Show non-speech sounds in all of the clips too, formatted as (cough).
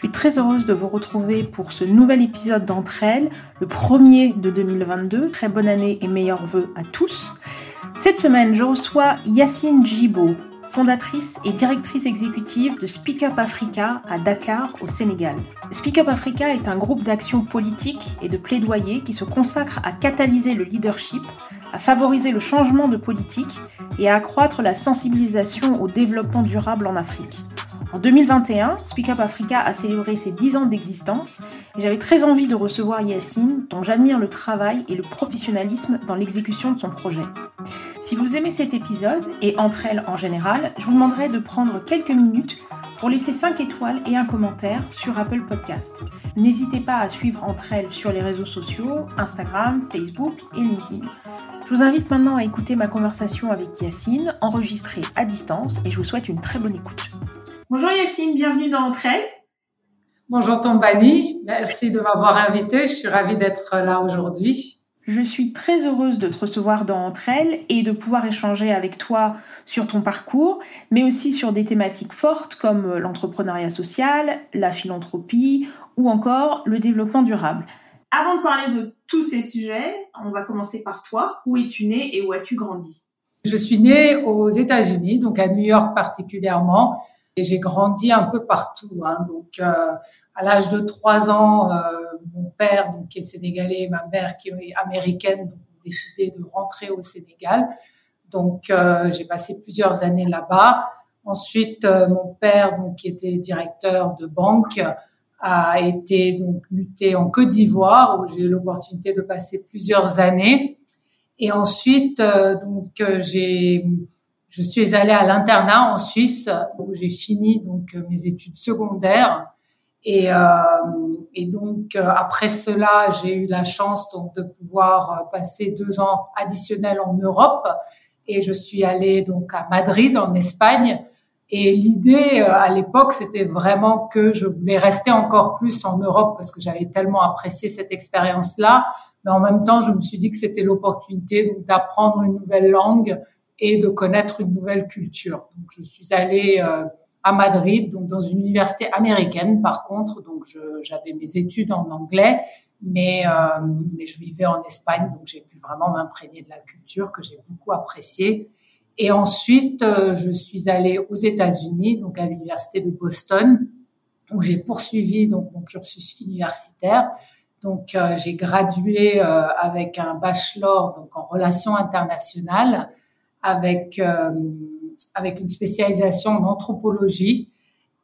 Je suis très heureuse de vous retrouver pour ce nouvel épisode d'entre elles, le premier de 2022. Très bonne année et meilleurs vœux à tous. Cette semaine, je reçois Yacine Djibo, fondatrice et directrice exécutive de Speak Up Africa à Dakar, au Sénégal. Speak Up Africa est un groupe d'action politique et de plaidoyer qui se consacre à catalyser le leadership, à favoriser le changement de politique et à accroître la sensibilisation au développement durable en Afrique. En 2021, Speak Up Africa a célébré ses 10 ans d'existence et j'avais très envie de recevoir Yacine, dont j'admire le travail et le professionnalisme dans l'exécution de son projet. Si vous aimez cet épisode, et entre elles en général, je vous demanderai de prendre quelques minutes pour laisser 5 étoiles et un commentaire sur Apple Podcast. N'hésitez pas à suivre entre elles sur les réseaux sociaux, Instagram, Facebook et LinkedIn. Je vous invite maintenant à écouter ma conversation avec Yacine, enregistrée à distance, et je vous souhaite une très bonne écoute. Bonjour Yacine, bienvenue dans Entre elles. Bonjour Tombani, merci de m'avoir invité, je suis ravie d'être là aujourd'hui. Je suis très heureuse de te recevoir dans Entre elles et de pouvoir échanger avec toi sur ton parcours, mais aussi sur des thématiques fortes comme l'entrepreneuriat social, la philanthropie ou encore le développement durable. Avant de parler de tous ces sujets, on va commencer par toi. Où es-tu né et où as-tu grandi? Je suis née aux États-Unis, donc à New York particulièrement, et j'ai grandi un peu partout. Hein. Donc, euh, à l'âge de trois ans, euh, mon père, donc, qui est sénégalais, ma mère, qui est américaine, ont décidé de rentrer au Sénégal. Donc, euh, j'ai passé plusieurs années là-bas. Ensuite, mon père, donc, qui était directeur de banque, a été donc muté en Côte d'Ivoire où j'ai eu l'opportunité de passer plusieurs années. Et ensuite, donc j'ai, je suis allée à l'internat en Suisse où j'ai fini donc mes études secondaires. Et, euh, et donc après cela, j'ai eu la chance donc de pouvoir passer deux ans additionnels en Europe. Et je suis allée donc à Madrid en Espagne et l'idée euh, à l'époque, c'était vraiment que je voulais rester encore plus en Europe parce que j'avais tellement apprécié cette expérience-là. Mais en même temps, je me suis dit que c'était l'opportunité d'apprendre une nouvelle langue et de connaître une nouvelle culture. Donc, je suis allée euh, à Madrid, donc dans une université américaine. Par contre, donc j'avais mes études en anglais, mais euh, mais je vivais en Espagne, donc j'ai pu vraiment m'imprégner de la culture que j'ai beaucoup appréciée. Et ensuite, euh, je suis allée aux États-Unis, donc à l'université de Boston, où j'ai poursuivi donc mon cursus universitaire. Donc, euh, j'ai gradué euh, avec un bachelor donc en relations internationales, avec avec une spécialisation en anthropologie.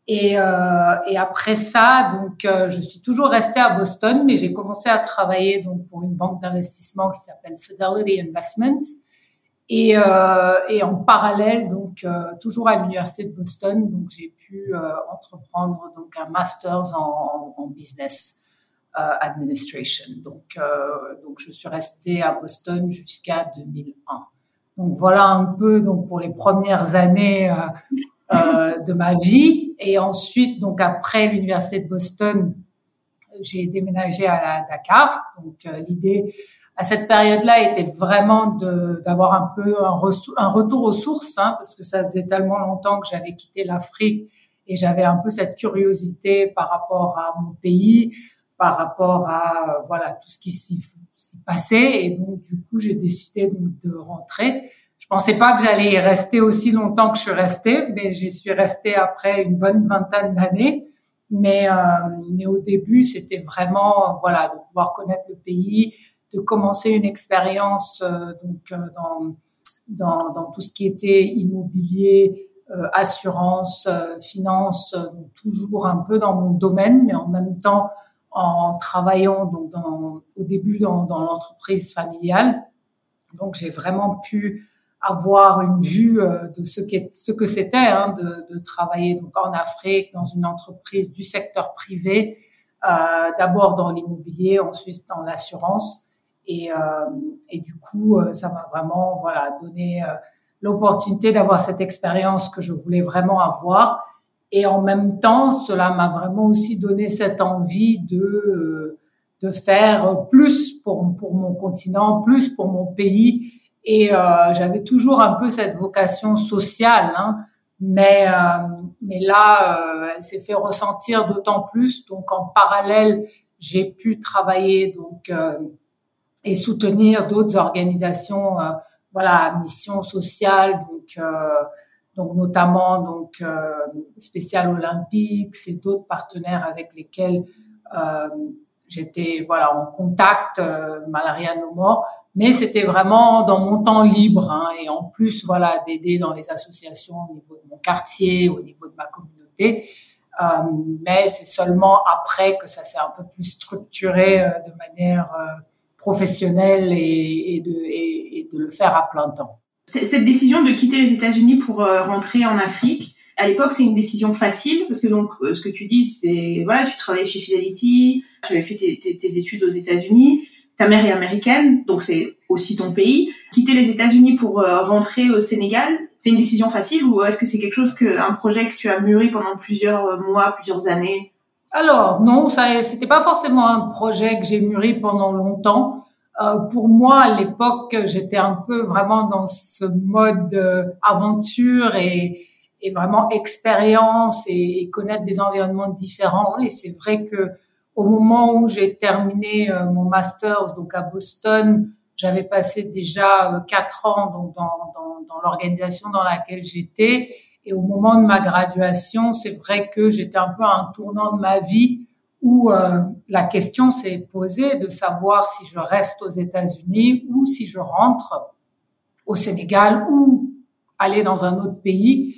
Et, et après ça, donc, je suis toujours restée à Boston, mais j'ai commencé à travailler donc pour une banque d'investissement qui s'appelle Fidelity Investments et, euh, en parallèle, donc euh, toujours à l'université de Boston, donc j'ai pu euh, entreprendre donc un master's en, en business euh, administration. Donc donc je suis restée à Boston jusqu'à 2001. Donc voilà un peu donc pour les premières années de ma vie. Et ensuite donc après l'université de Boston, j'ai déménagé à Dakar. Donc l'idée à cette période-là était vraiment d'avoir un peu un, un, retour aux sources, hein, parce que ça faisait tellement longtemps que j'avais quitté l'Afrique et j'avais un peu cette curiosité par rapport à mon pays, par rapport à voilà tout ce qui s'y passait et donc du coup j'ai décidé de rentrer. Je pensais pas que j'allais y rester aussi longtemps que je suis restée, mais j'y suis restée après une bonne vingtaine d'années. Mais, euh, au début, c'était vraiment voilà de pouvoir connaître le pays, de commencer une expérience euh, donc euh, dans, dans, tout ce qui était immobilier, assurance, finance, toujours un peu dans mon domaine, mais en même temps en travaillant donc dans, au début dans, dans l'entreprise familiale. Donc j'ai vraiment pu avoir une vue de ce, ce que c'était hein, de, de, travailler donc en Afrique dans une entreprise du secteur privé, euh, d'abord dans l'immobilier, ensuite dans l'assurance Et, et du coup, ça m'a vraiment voilà donné l'opportunité d'avoir cette expérience que je voulais vraiment avoir. Et en même temps, cela m'a vraiment aussi donné cette envie de de faire plus pour pour mon continent, plus pour mon pays. Et euh, j'avais toujours un peu cette vocation sociale, hein, mais euh, mais là, euh, elle s'est fait ressentir d'autant plus. Donc en parallèle, j'ai pu travailler donc euh, et soutenir d'autres organisations, euh, voilà, mission sociale, donc donc notamment donc spécial olympique, c'est d'autres partenaires avec lesquels j'étais voilà en contact, euh, Malaria No More, mais c'était vraiment dans mon temps libre hein, et en plus voilà d'aider dans les associations au niveau de mon quartier, au niveau de ma communauté. Euh, mais c'est seulement après que ça s'est un peu plus structuré euh, de manière euh, professionnelle et, et, de, et, de le faire à plein temps. Cette décision de quitter les États-Unis pour rentrer en Afrique, à l'époque, c'est une décision facile parce que donc ce que tu dis, c'est voilà, tu travaillais chez Fidelity, tu avais fait tes études aux États-Unis, ta mère est américaine, donc c'est aussi ton pays. Quitter les États-Unis pour euh, rentrer au Sénégal, c'est une décision facile ou est-ce que c'est quelque chose que un projet que tu as mûri pendant plusieurs mois, plusieurs années? Alors non, ça c'était pas forcément un projet que j'ai mûri pendant longtemps. Euh, pour moi, à l'époque, j'étais un peu vraiment dans ce mode euh, aventure et, vraiment expérience et, connaître des environnements différents. Et c'est vrai que au moment où j'ai terminé euh, mon master donc à Boston, j'avais passé déjà quatre ans dans, dans l'organisation dans laquelle j'étais. Et au moment de ma graduation, c'est vrai que j'étais un peu à un tournant de ma vie où euh, la question s'est posée de savoir si je reste aux États-Unis ou si je rentre au Sénégal ou aller dans un autre pays.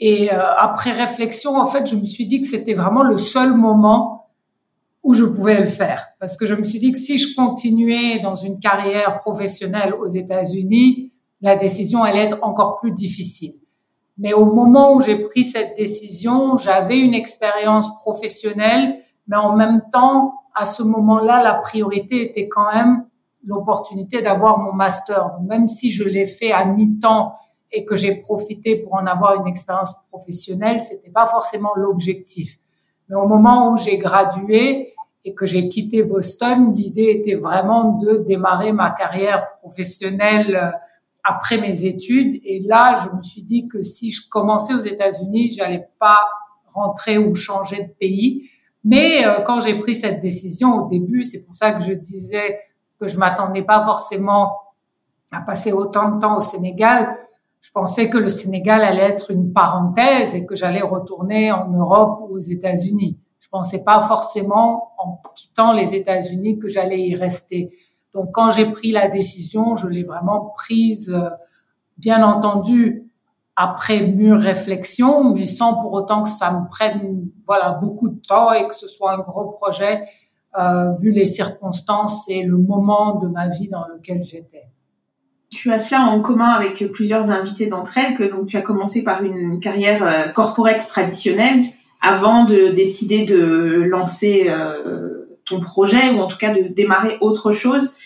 Et euh, après réflexion, en fait, je me suis dit que c'était vraiment le seul moment où je pouvais le faire. Parce que je me suis dit que si je continuais dans une carrière professionnelle aux États-Unis, la décision allait être encore plus difficile. Mais au moment où j'ai pris cette décision, j'avais une expérience professionnelle, mais en même temps, à ce moment-là, la priorité était quand même l'opportunité d'avoir mon master. Même si je l'ai fait à mi-temps et que j'ai profité pour en avoir une expérience professionnelle, c'était pas forcément l'objectif. Mais au moment où j'ai gradué, et que j'ai quitté Boston, l'idée était vraiment de démarrer ma carrière professionnelle euh, après mes études. Et là, je me suis dit que si je commençais aux États-Unis, j'allais pas rentrer ou changer de pays. Mais euh, quand j'ai pris cette décision au début, c'est pour ça que je disais que je m'attendais pas forcément à passer autant de temps au Sénégal. Je pensais que le Sénégal allait être une parenthèse et que j'allais retourner en Europe ou aux États-Unis. Je pensais pas forcément en quittant les États-Unis que j'allais y rester. Donc quand j'ai pris la décision, je l'ai vraiment prise, euh, bien entendu, après mûre réflexion, mais sans pour autant que ça me prenne voilà beaucoup de temps et que ce soit un gros projet euh, vu les circonstances et le moment de ma vie dans lequel j'étais. Tu as cela en commun avec plusieurs invités d'entre elles, que donc tu as commencé par une carrière euh, corporate traditionnelle avant de décider de lancer euh, ton projet ou en tout cas de démarrer autre chose.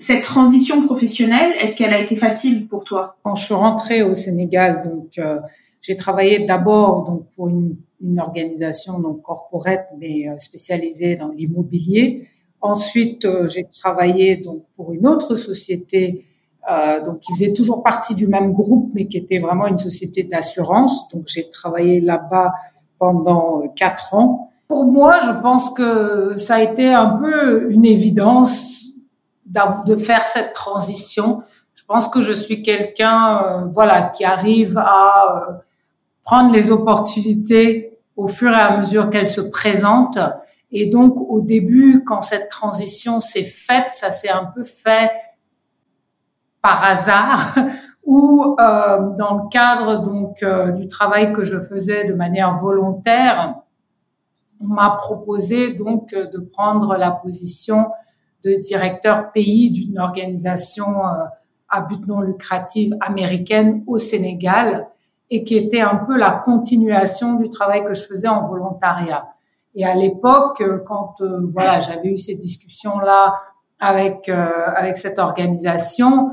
Cette transition professionnelle, est-ce qu'elle a été facile pour toi? Quand je suis rentrée au Sénégal, donc euh, j'ai travaillé d'abord donc pour une, une, organisation donc corporate mais euh, spécialisée dans l'immobilier. Ensuite, euh, j'ai travaillé donc pour une autre société euh, donc qui faisait toujours partie du même groupe mais qui était vraiment une société d'assurance. Donc j'ai travaillé là-bas pendant quatre ans. Pour moi, je pense que ça a été un peu une évidence de faire cette transition. Je pense que je suis quelqu'un, euh, voilà, qui arrive à euh, prendre les opportunités au fur et à mesure qu'elles se présentent. Et donc, au début, quand cette transition s'est faite, ça s'est un peu fait par hasard (laughs) ou euh, dans le cadre donc du travail que je faisais de manière volontaire, on m'a proposé donc de prendre la position de directeur pays d'une organisation euh, à but non lucratif américaine au Sénégal et qui était un peu la continuation du travail que je faisais en volontariat. Et à l'époque, quand voilà, j'avais eu ces discussions là avec avec cette organisation,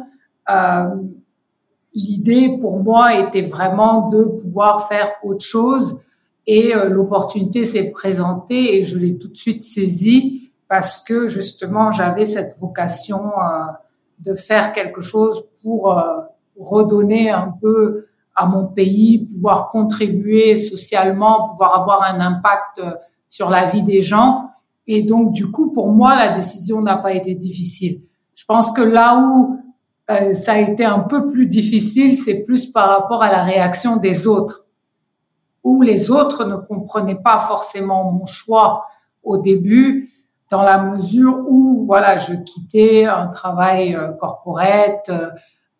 l'idée pour moi était vraiment de pouvoir faire autre chose et l'opportunité s'est présentée et je l'ai tout de suite saisie parce que justement j'avais cette vocation de faire quelque chose pour redonner un peu à mon pays, pouvoir contribuer socialement, pouvoir avoir un impact euh, sur la vie des gens. Et donc, du coup, pour moi, la décision n'a pas été difficile. Je pense que là où euh, ça a été un peu plus difficile, c'est plus par rapport à la réaction des autres, où les autres ne comprenaient pas forcément mon choix au début, dans la mesure où, voilà, je quittais un travail euh, corporate,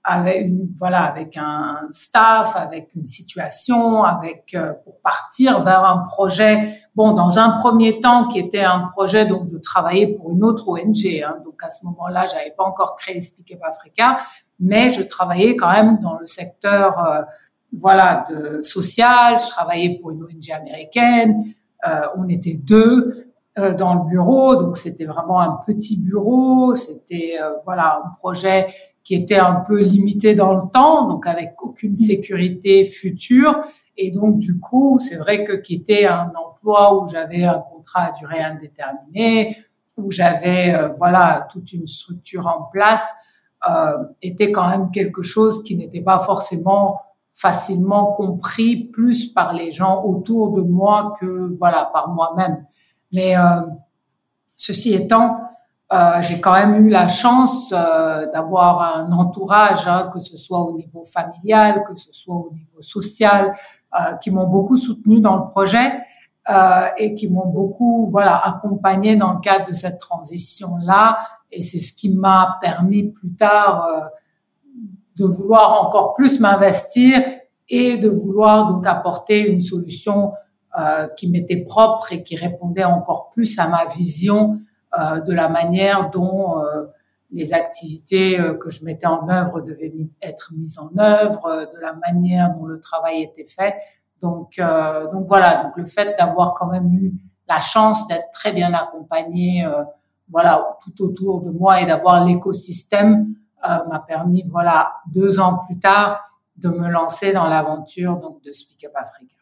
avec une, voilà avec un staff, avec une situation, avec euh, pour partir vers un projet. Bon, dans un premier temps, qui était un projet donc de travailler pour une autre ONG. Hein, donc à ce moment-là, j'avais pas encore créé Speak Up Africa, mais je travaillais quand même dans le secteur euh, voilà de social. Je travaillais pour une ONG américaine. Euh, on était deux dans le bureau, donc c'était vraiment un petit bureau. C'était voilà un projet qui était un peu limité dans le temps, donc avec aucune mm. sécurité future. Et donc, du coup, c'est vrai que quitter un emploi où j'avais un contrat à durée indéterminée, où j'avais, euh, voilà, toute une structure en place, euh, était quand même quelque chose qui n'était pas forcément facilement compris plus par les gens autour de moi que, voilà, par moi-même. Mais euh, ceci étant, euh, j'ai quand même eu la chance euh, d'avoir un entourage, hein, que ce soit au niveau familial, que ce soit au niveau social, qui m'ont beaucoup soutenu dans le projet euh, et qui m'ont beaucoup, voilà, accompagné dans le cadre de cette transition-là. Et c'est ce qui m'a permis plus tard euh, de vouloir encore plus m'investir et de vouloir donc apporter une solution qui m'était propre et qui répondait encore plus à ma vision euh, de la manière dont euh, les activités euh, que je mettais en œuvre devaient être mises en œuvre, de la manière dont le travail était fait. Donc, donc voilà. Donc le fait d'avoir quand même eu la chance d'être très bien accompagné, voilà, tout autour de moi et d'avoir l'écosystème m'a permis, voilà, deux ans plus tard, de me lancer dans l'aventure donc de Speak Up Africa.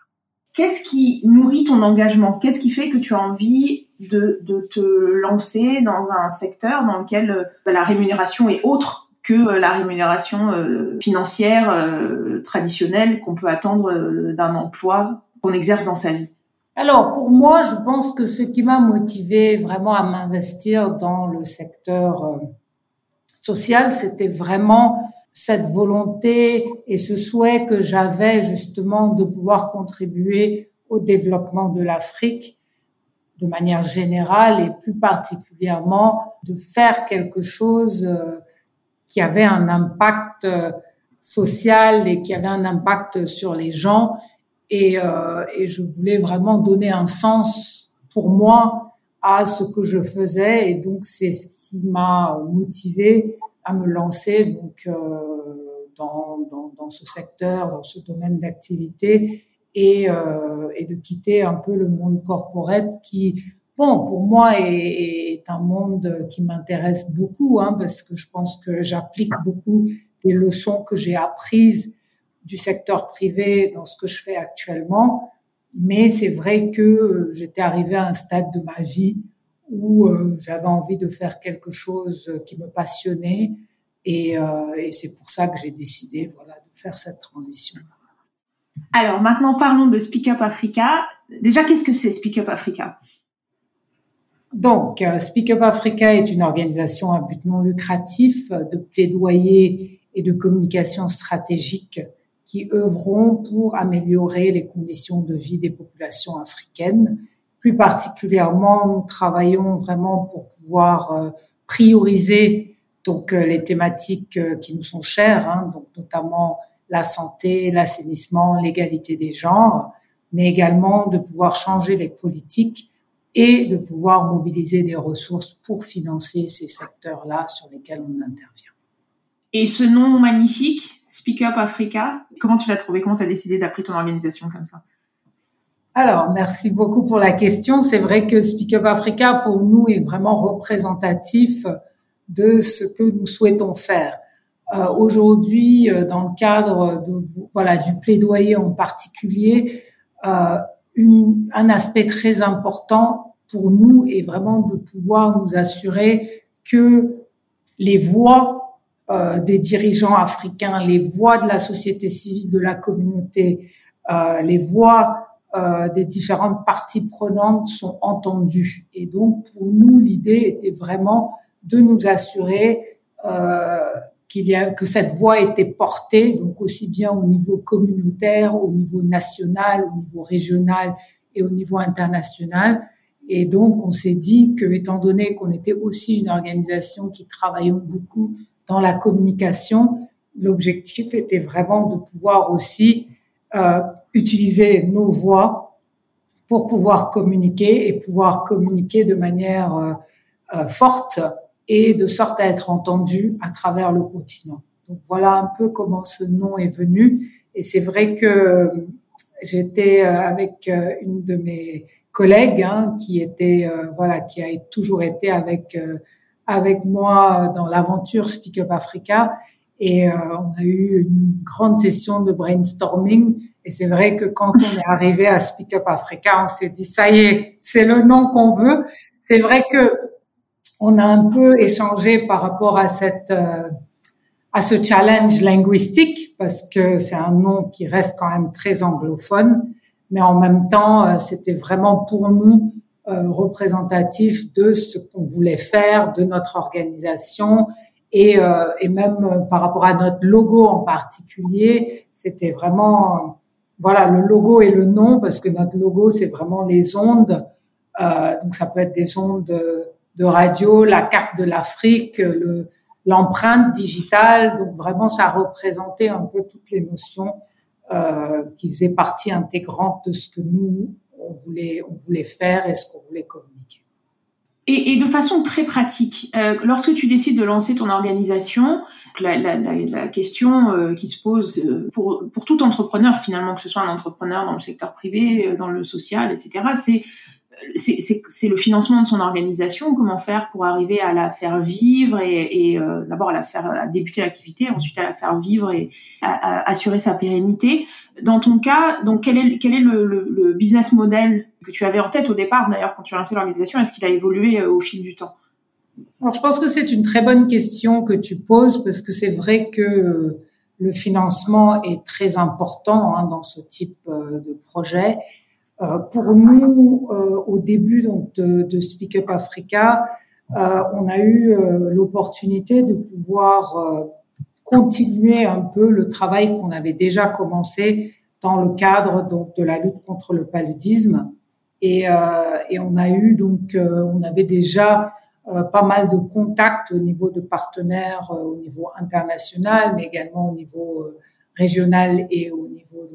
Qu'est-ce qui nourrit ton engagement? Qu'est-ce qui fait que tu as envie de, te lancer dans un secteur dans lequel euh, la rémunération est autre que euh, la rémunération euh, financière traditionnelle qu'on peut attendre d'un emploi qu'on exerce dans sa vie? Alors pour moi, je pense que ce qui m'a motivé vraiment à m'investir dans le secteur social, c'était vraiment cette volonté et ce souhait que j'avais justement de pouvoir contribuer au développement de l'Afrique de manière générale et plus particulièrement de faire quelque chose euh, qui avait un impact euh, social et qui avait un impact sur les gens. Euh, et je voulais vraiment donner un sens pour moi à ce que je faisais. Et donc, c'est ce qui m'a motivé à me lancer donc euh, dans, dans, dans, ce secteur, dans ce domaine d'activité et, euh, et, de quitter un peu le monde corporate qui, bon, pour moi est, est un monde qui m'intéresse beaucoup hein, parce que je pense que j'applique beaucoup des leçons que j'ai apprises du secteur privé dans ce que je fais actuellement. Mais c'est vrai que j'étais arrivée à un stade de ma vie où euh, j'avais envie de faire quelque chose qui me passionnait. Et, euh, et c'est pour ça que j'ai décidé voilà, de faire cette transition. Alors maintenant, parlons de Speak Up Africa. Déjà, qu'est-ce que c'est Speak Up Africa? Donc, euh, Speak Up Africa est une organisation à but non lucratif de plaidoyer et de communication stratégique qui œuvront pour améliorer les conditions de vie des populations africaines plus particulièrement, nous travaillons vraiment pour pouvoir euh, prioriser donc euh, les thématiques euh, qui nous sont chères, hein, donc notamment la santé, l'assainissement, l'égalité des genres, mais également de pouvoir changer les politiques et de pouvoir mobiliser des ressources pour financer ces secteurs-là sur lesquels on intervient. Et ce nom magnifique, Speak Up Africa, comment tu l'as trouvé? Comment tu as décidé d'appeler ton organisation comme ça? Alors, merci beaucoup pour la question. C'est vrai que Speak Up Africa, pour nous, est vraiment représentatif de ce que nous souhaitons faire. Euh, Aujourd'hui, euh, dans le cadre de, voilà du plaidoyer en particulier, euh, une, un aspect très important pour nous est vraiment de pouvoir nous assurer que les voix euh, des dirigeants africains, les voix de la société civile, de la communauté, euh, les voix euh, des différentes parties prenantes sont entendues. Et donc, pour nous, l'idée était vraiment de nous assurer euh, qu'il y a que cette voix était portée, donc aussi bien au niveau communautaire, au niveau national, au niveau régional et au niveau international. Et donc, on s'est dit que, étant donné qu'on était aussi une organisation qui travaillait beaucoup dans la communication, l'objectif était vraiment de pouvoir aussi euh, utiliser nos voix pour pouvoir communiquer et pouvoir communiquer de manière euh, euh, forte et de sorte à être entendu à travers le continent. Donc voilà un peu comment ce nom est venu. Et c'est vrai que j'étais euh, avec euh, une de mes collègues hein, qui était voilà qui a toujours été avec avec moi dans l'aventure Speak Up Africa et on a eu une grande session de brainstorming. Et c'est vrai que quand on est arrivé à Speak Up Africa on s'est dit ça y est c'est le nom qu'on veut. C'est vrai que on a un peu échangé par rapport à cette euh, à ce challenge linguistique parce que c'est un nom qui reste quand même très anglophone, mais en même temps, euh, c'était vraiment pour nous euh, représentatif de ce qu'on voulait faire, de notre organisation et, et même par rapport à notre logo en particulier, c'était vraiment voilà le logo et le nom parce que notre logo c'est vraiment les ondes, donc ça peut être des ondes de radio, la carte de l'Afrique, le, l'empreinte digitale. Donc vraiment, ça représentait un peu toutes les notions euh, qui faisaient partie intégrante de ce que nous on voulait, on voulait faire et ce qu'on voulait communiquer. Et, et, de façon très pratique, euh, lorsque tu décides de lancer ton organisation, la, la, la, la question euh, qui se pose euh, pour, pour tout entrepreneur finalement, que ce soit un entrepreneur dans le secteur privé, euh, dans le social, etc., c'est c'est le financement de son organisation, comment faire pour arriver à la faire vivre et, et euh, d'abord à la faire à débuter l'activité, ensuite à la faire vivre et à, à assurer sa pérennité. Dans ton cas, donc quel est quel est le, le, le business model que tu avais en tête au départ d'ailleurs quand tu as lancé l'organisation Est-ce qu'il a évolué euh, au fil du temps? Alors je pense que c'est une très bonne question que tu poses parce que c'est vrai que euh, le financement est très important hein, dans ce type de projet. Euh, pour nous, euh, au début donc de, Speak Up Africa, euh, on a eu l'opportunité de pouvoir continuer un peu le travail qu'on avait déjà commencé dans le cadre donc de la lutte contre le paludisme. Et, euh, et on a eu donc, euh, on avait déjà euh, pas mal de contacts au niveau de partenaires au niveau international, mais également au niveau régional et au niveau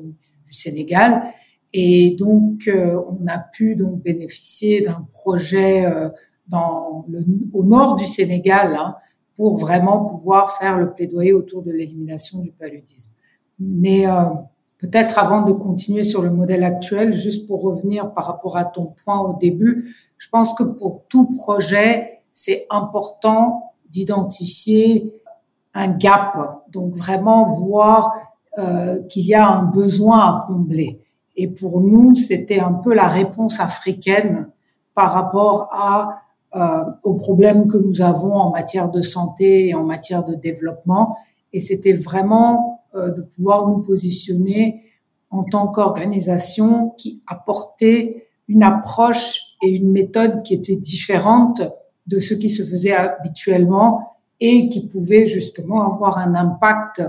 du Sénégal. Et donc, on a pu donc bénéficier d'un projet dans au nord du Sénégal hein, pour vraiment pouvoir faire le plaidoyer autour de l'élimination du paludisme. Mais peut-être avant de continuer sur le modèle actuel, juste pour revenir par rapport à ton point au début, je pense que pour tout projet, c'est important d'identifier un gap, donc vraiment voir euh, qu'il y a un besoin à combler. Et pour nous, c'était un peu la réponse africaine par rapport à, euh, aux problèmes que nous avons en matière de santé et en matière de développement. Et c'était vraiment de pouvoir nous positionner en tant qu'organisation qui apportait une approche et une méthode qui était différente de ce qui se faisait habituellement et qui pouvait justement avoir un impact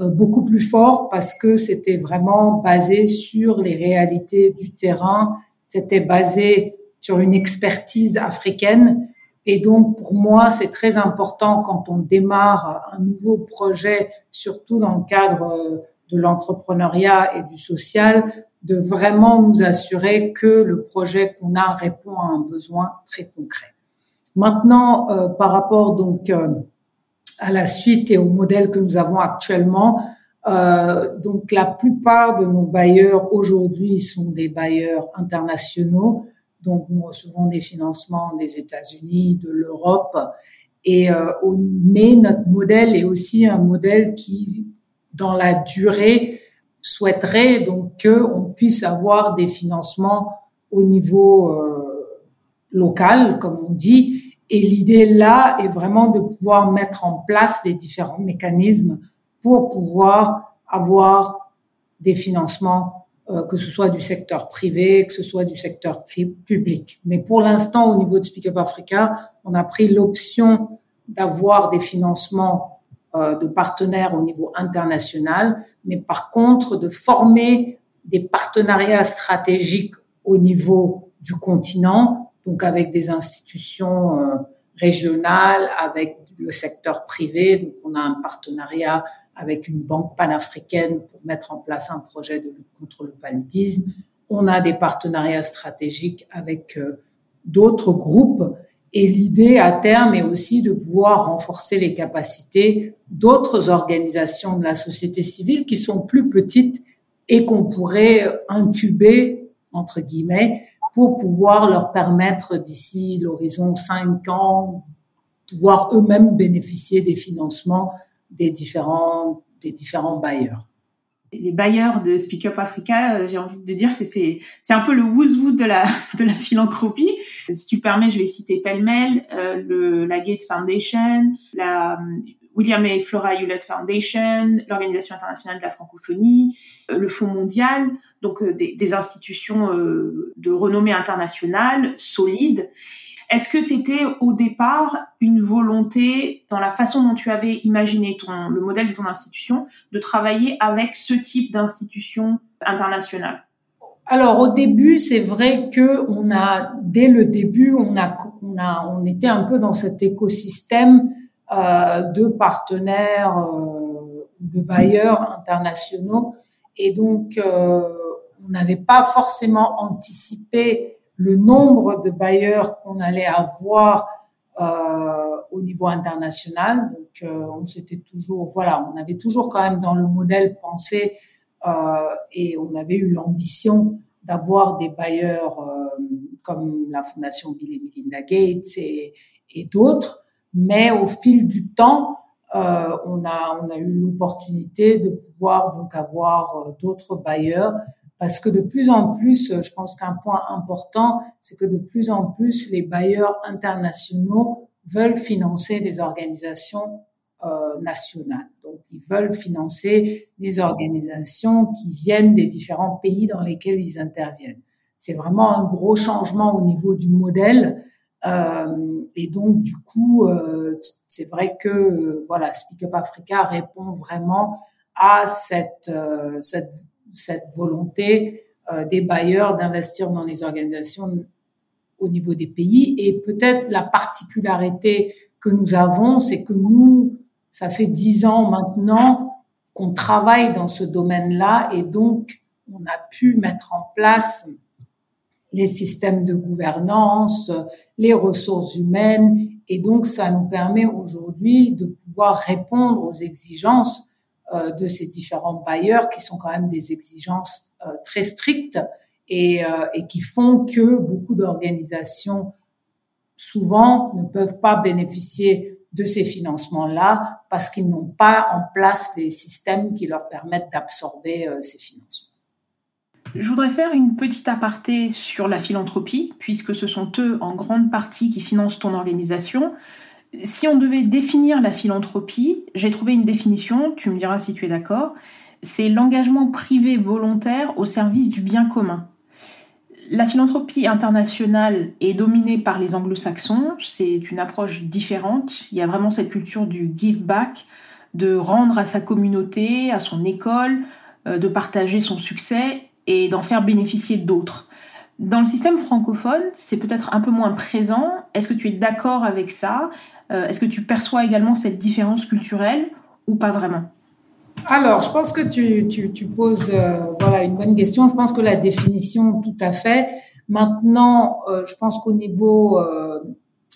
euh, beaucoup plus fort parce que c'était vraiment basé sur les réalités du terrain, c'était basé sur une expertise africaine. Et donc, pour moi, c'est très important quand on démarre un nouveau projet, surtout dans le cadre euh, de l'entrepreneuriat et du social, de vraiment nous assurer que le projet qu'on a répond à un besoin très concret. Maintenant, euh, par rapport donc à la suite et au modèle que nous avons actuellement. Euh, donc la plupart de nos bailleurs aujourd'hui sont des bailleurs internationaux. Donc nous recevons des financements des États-Unis, de l'Europe Et mais notre modèle est aussi un modèle qui, dans la durée, souhaiterait donc qu'on puisse avoir des financements au niveau local, comme on dit. Et l'idée là est vraiment de pouvoir mettre en place les différents mécanismes pour pouvoir avoir des financements, euh, que ce soit du secteur privé, que ce soit du secteur public. Mais pour l'instant, au niveau de Speak Up Africa, on a pris l'option d'avoir des financements euh, de partenaires au niveau international, mais par contre de former des partenariats stratégiques au niveau du continent, donc avec des institutions euh, régionales, avec le secteur privé. Donc on a un partenariat avec une banque panafricaine pour mettre en place un projet de lutte contre le paludisme. On a des partenariats stratégiques avec euh, d'autres groupes. Et l'idée à terme est aussi de pouvoir renforcer les capacités d'autres organisations de la société civile qui sont plus petites et qu'on pourrait incuber, entre guillemets, pour pouvoir leur permettre d'ici l'horizon 5 ans, pouvoir eux-mêmes bénéficier des financements des différents, des différents bailleurs. Les bailleurs de Speak Up Africa, euh, j'ai envie de dire que c'est c'est un peu le who's de la (laughs) de la philanthropie. Si tu permets, je vais citer pêle-mêle euh, le la Gates Foundation, la William et Flora Hewlett Foundation, l'Organisation internationale de la francophonie, euh, le Fonds mondial, donc des, institutions de renommée internationale solides est-ce que c'était au départ une volonté, dans la façon dont tu avais imaginé ton, le modèle de ton institution, de travailler avec ce type d'institution internationale? Alors au début, c'est vrai que on a dès le début, on a on a on était un peu dans cet écosystème euh, de partenaires, euh, de bailleurs internationaux, et donc euh, on n'avait pas forcément anticipé le nombre de bailleurs qu'on allait avoir euh, au niveau international. Donc, euh, on s'était toujours, voilà, on avait toujours quand même dans le modèle pensé euh, et on avait eu l'ambition d'avoir des bailleurs euh, comme la Fondation Bill et Melinda Gates et, et d'autres. Mais au fil du temps, euh, on a on a eu l'opportunité de pouvoir donc avoir euh, d'autres bailleurs parce que de plus en plus, je pense qu'un point important, c'est que de plus en plus, les bailleurs internationaux veulent financer des organisations euh, nationales. Donc, ils veulent financer des organisations qui viennent des différents pays dans lesquels ils interviennent. C'est vraiment un gros changement au niveau du modèle. Euh, et donc, du coup, euh, c'est vrai que voilà, Speak Up Africa répond vraiment à cette, euh, cette cette volonté euh, des bailleurs d'investir dans les organisations au niveau des pays. Et peut-être la particularité que nous avons, c'est que nous, ça fait dix ans maintenant qu'on travaille dans ce domaine-là et donc on a pu mettre en place les systèmes de gouvernance, les ressources humaines, et donc ça nous permet aujourd'hui de pouvoir répondre aux exigences de ces différents bailleurs qui sont quand même des exigences euh, très strictes et, euh, et, qui font que beaucoup d'organisations souvent ne peuvent pas bénéficier de ces financements-là parce qu'ils n'ont pas en place les systèmes qui leur permettent d'absorber ces financements. Je voudrais faire une petite aparté sur la philanthropie, puisque ce sont eux en grande partie qui financent ton organisation. Si on devait définir la philanthropie, j'ai trouvé une définition, tu me diras si tu es d'accord, c'est l'engagement privé volontaire au service du bien commun. La philanthropie internationale est dominée par les anglo-saxons, c'est une approche différente, il y a vraiment cette culture du give back, de rendre à sa communauté, à son école, euh, de partager son succès et d'en faire bénéficier d'autres. Dans le système francophone, c'est peut-être un peu moins présent. Est-ce que tu es d'accord avec ça? Est-ce que tu perçois également cette différence culturelle ou pas vraiment? Alors, je pense que tu, poses euh, voilà une bonne question. Je pense que la définition, tout à fait. Maintenant, euh, je pense qu'au niveau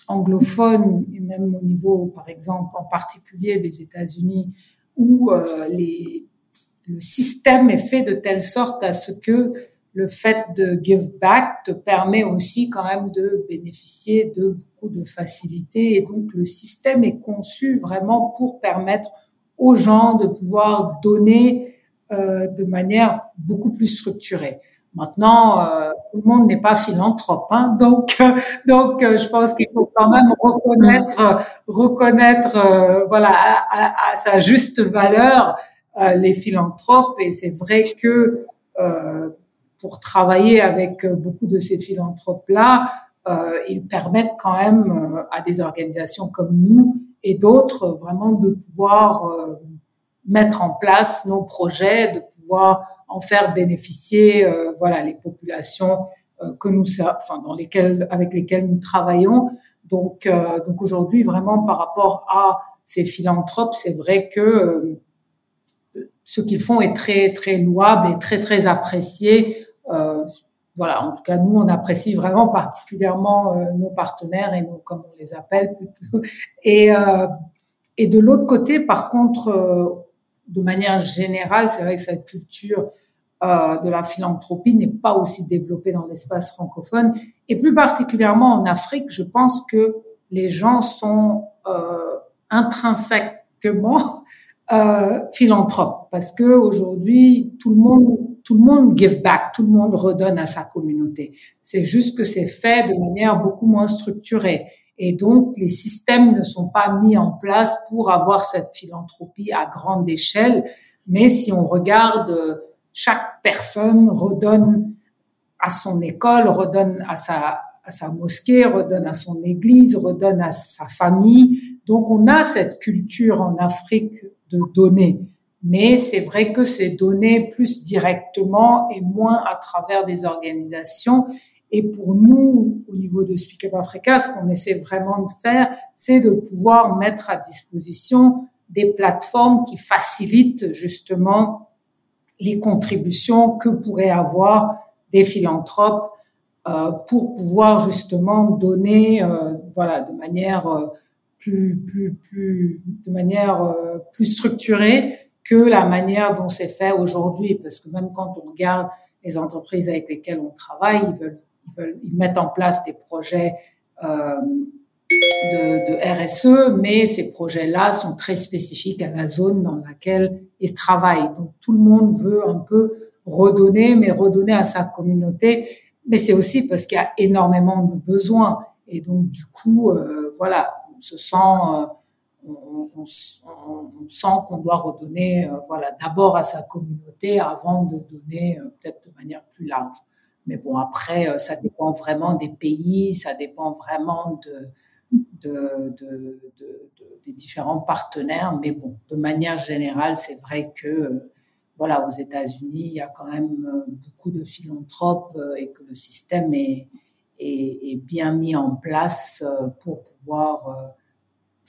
anglophone et même au niveau, par exemple, en particulier des États-Unis, où le système est fait de telle sorte à ce que le fait de give back te permet aussi quand même de bénéficier de beaucoup de facilités. Et donc, le système est conçu vraiment pour permettre aux gens de pouvoir donner euh, de manière beaucoup plus structurée. Maintenant, euh, tout le monde n'est pas philanthrope, hein, (laughs) donc donc euh, je pense qu'il faut quand même reconnaître reconnaître voilà à, à, sa juste valeur les philanthropes et c'est vrai que pour travailler avec beaucoup de ces philanthropes là, ils permettent quand même à des organisations comme nous et d'autres vraiment de pouvoir mettre en place nos projets, de pouvoir en faire bénéficier euh, voilà les populations euh, que nous enfin dans lesquelles avec lesquelles nous travaillons. Donc euh, donc aujourd'hui vraiment par rapport à ces philanthropes, c'est vrai que ce qu'ils font est très très louable et très très apprécié. Voilà, en tout cas nous on apprécie vraiment particulièrement nos partenaires et nos comme on les appelle plutôt. Et et de l'autre côté, par contre, de manière générale, c'est vrai que cette culture euh, de la philanthropie n'est pas aussi développée dans l'espace francophone. Et plus particulièrement en Afrique, je pense que les gens sont euh, intrinsèquement euh, philanthropes parce que aujourd'hui tout le monde tout le monde give back, tout le monde redonne à sa communauté. C'est juste que c'est fait de manière beaucoup moins structurée. Et donc, les systèmes ne sont pas mis en place pour avoir cette philanthropie à grande échelle. Mais si on regarde, chaque personne redonne à son école, redonne à sa, à sa mosquée, redonne à son église, redonne à sa famille. Donc, on a cette culture en Afrique de donner. Mais c'est vrai que c'est donné plus directement et moins à travers des organisations. Et pour nous, au niveau de Speak Up Africa, ce qu'on essaie vraiment de faire, c'est de pouvoir mettre à disposition des plateformes qui facilitent justement les contributions que pourraient avoir des philanthropes euh, pour pouvoir justement donner, euh, voilà, de manière euh, plus, plus, plus, de manière plus structurée que la manière dont c'est fait aujourd'hui. Parce que même quand on regarde les entreprises avec lesquelles on travaille, ils veulent ils, veulent, ils mettent en place des projets euh, de, de, RSE, mais ces projets-là sont très spécifiques à la zone dans laquelle ils travaillent. Donc tout le monde veut un peu redonner, mais redonner à sa communauté. Mais c'est aussi parce qu'il y a énormément de besoins. Et donc du coup, euh, voilà, on se sent, euh, on, sent qu'on doit redonner, euh, voilà, d'abord à sa communauté avant de donner euh, peut-être de manière plus large. Mais bon, après, euh, ça dépend vraiment des pays, ça dépend vraiment de, de, de, de, des différents partenaires. Mais bon, de manière générale, c'est vrai que, voilà, aux États-Unis, il y a quand même beaucoup de philanthropes et que le système est bien mis en place pour pouvoir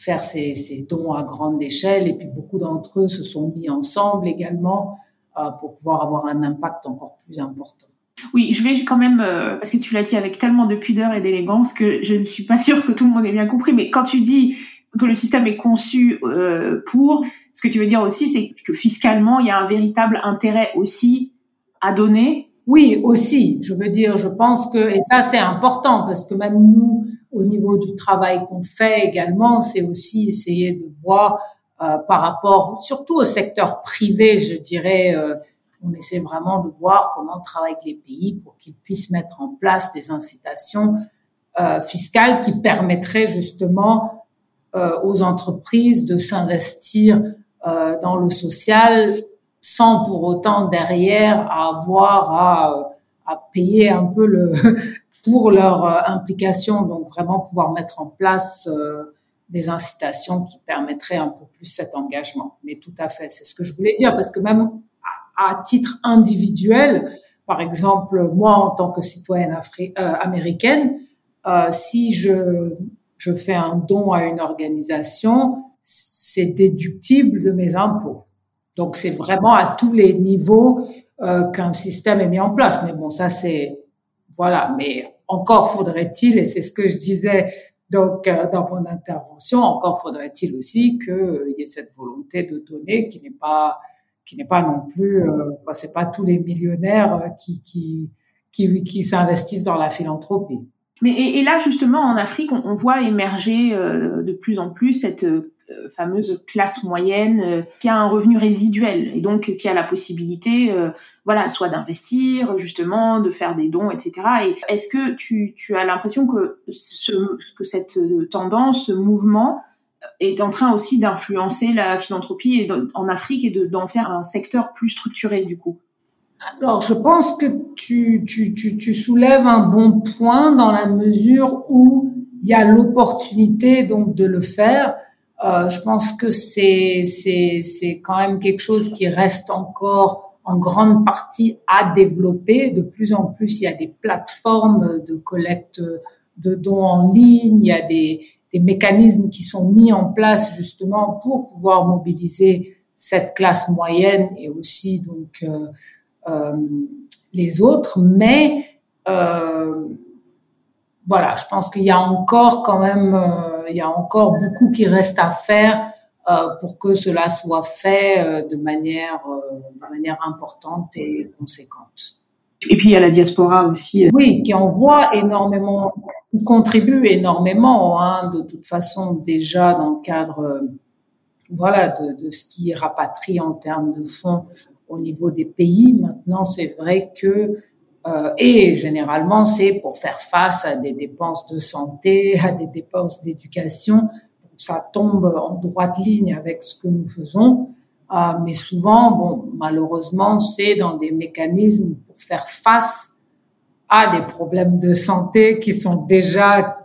faire ces, ces, dons à grande échelle. Et puis, beaucoup d'entre eux se sont mis ensemble également pour pouvoir avoir un impact encore plus important. Oui, je vais quand même, euh, parce que tu l'as dit avec tellement de pudeur et d'élégance que je ne suis pas sûre que tout le monde ait bien compris, mais quand tu dis que le système est conçu euh, pour, ce que tu veux dire aussi, c'est que fiscalement, il y a un véritable intérêt aussi à donner. Oui, aussi. Je veux dire, je pense que, et ça c'est important, parce que même nous, au niveau du travail qu'on fait également, c'est aussi essayer de voir euh, par rapport, surtout au secteur privé, je dirais, euh, on essaie vraiment de voir comment travailler avec les pays pour qu'ils puissent mettre en place des incitations euh, fiscales qui permettraient justement euh, aux entreprises de s'investir euh, dans le social sans pour autant derrière avoir à, à payer un peu le pour leur euh, implication. Donc vraiment pouvoir mettre en place euh, des incitations qui permettraient un peu plus cet engagement. Mais tout à fait, c'est ce que je voulais dire parce que même à titre individuel. Par exemple, moi, en tant que citoyenne euh, américaine, euh, si je, je fais un don à une organisation, c'est déductible de mes impôts. Donc, c'est vraiment à tous les niveaux euh, qu'un système est mis en place. Mais bon, ça, c'est... Voilà, mais encore faudrait-il, et c'est ce que je disais donc euh, dans mon intervention, encore faudrait-il aussi qu'il y ait cette volonté de donner qui n'est pas qui n'est pas non plus, enfin, c'est pas tous les millionnaires qui, qui, qui, qui s'investissent dans la philanthropie. Mais et, là justement en Afrique, on, voit émerger de plus en plus cette euh, fameuse classe moyenne euh, qui a un revenu résiduel et donc qui a la possibilité, euh, voilà, soit d'investir, justement, de faire des dons, etc. Et est-ce que tu, tu as l'impression que, ce, que cette tendance, ce mouvement est en train aussi d'influencer la philanthropie en Afrique et d'en faire un secteur plus structuré du coup? Alors, je pense que tu, tu, tu, tu, soulèves un bon point dans la mesure où il y a l'opportunité donc de le faire. Euh, je pense que c'est c'est c'est quand même quelque chose qui reste encore en grande partie à développer. De plus en plus, il y a des plateformes de collecte de dons en ligne, il y a des, des mécanismes qui sont mis en place justement pour pouvoir mobiliser cette classe moyenne et aussi donc euh, euh, les autres. Mais euh, voilà, je pense qu'il y a encore quand même, il y a encore beaucoup qui reste à faire euh, pour que cela soit fait euh, de manière, de manière importante et conséquente. Et puis il y a la diaspora aussi. Oui, qui envoie énormément, qui contribue énormément, hein, de toute façon déjà dans le cadre, voilà, de, de ce qui rapatrie en termes de fonds au niveau des pays. Maintenant, c'est vrai que euh, et généralement, c'est pour faire face à des dépenses de santé, (laughs) à des dépenses d'éducation. Ça tombe en droite ligne avec ce que nous faisons. Euh, mais souvent, bon, malheureusement, c'est dans des mécanismes pour faire face à des problèmes de santé qui sont déjà,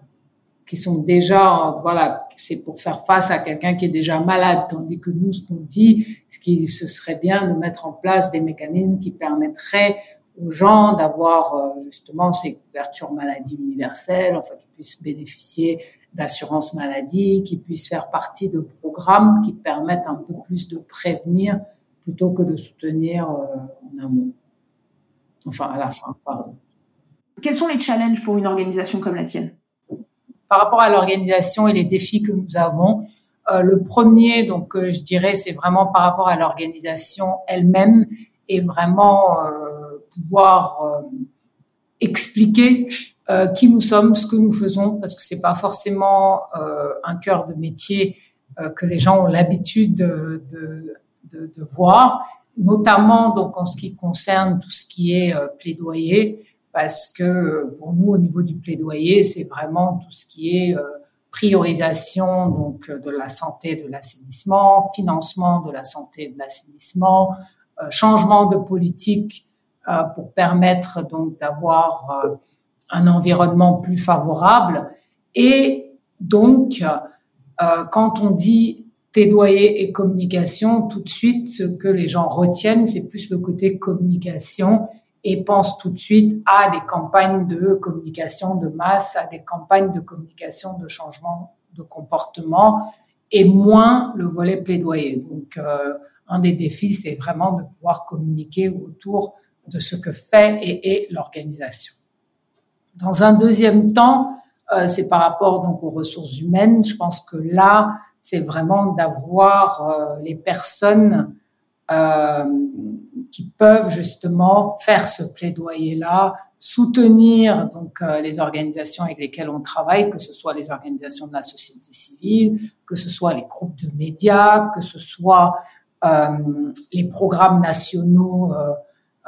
qui sont déjà, voilà, c'est pour faire face à quelqu'un qui est déjà malade. Tandis que nous, ce qu'on dit, ce qui, ce serait bien de mettre en place des mécanismes qui permettraient aux gens d'avoir euh, justement ces couvertures maladie universelles, enfin qu'ils puissent bénéficier d'assurance maladie, qu'ils puissent faire partie de programmes qui permettent un peu plus de prévenir plutôt que de soutenir euh, en amont. Enfin, à la fin, pardon. Quels sont les challenges pour une organisation comme la tienne? Par rapport à l'organisation et les défis que nous avons, euh, le premier, donc, je dirais, c'est vraiment par rapport à l'organisation elle-même et vraiment euh, pouvoir euh, expliquer euh, qui nous sommes, ce que nous faisons, parce que c'est pas forcément un cœur de métier que les gens ont l'habitude de, voir, notamment donc en ce qui concerne tout ce qui est plaidoyer, parce que pour nous au niveau du plaidoyer, c'est vraiment tout ce qui est priorisation donc de la santé de l'assainissement, financement de la santé de l'assainissement, euh, changement de politique euh, pour permettre donc d'avoir euh, un environnement plus favorable. Et donc, quand on dit plaidoyer et communication, tout de suite, ce que les gens retiennent, c'est plus le côté communication et pensent tout de suite à des campagnes de communication de masse, à des campagnes de communication de changement de comportement et moins le volet plaidoyer. Donc, un des défis, c'est vraiment de pouvoir communiquer autour de ce que fait et est l'organisation. Dans un deuxième temps, euh, c'est par rapport donc aux ressources humaines. Je pense que là, c'est vraiment d'avoir euh, les personnes euh, qui peuvent justement faire ce plaidoyer-là, soutenir donc les organisations avec lesquelles on travaille, que ce soit les organisations de la société civile, que ce soit les groupes de médias, que ce soit les programmes nationaux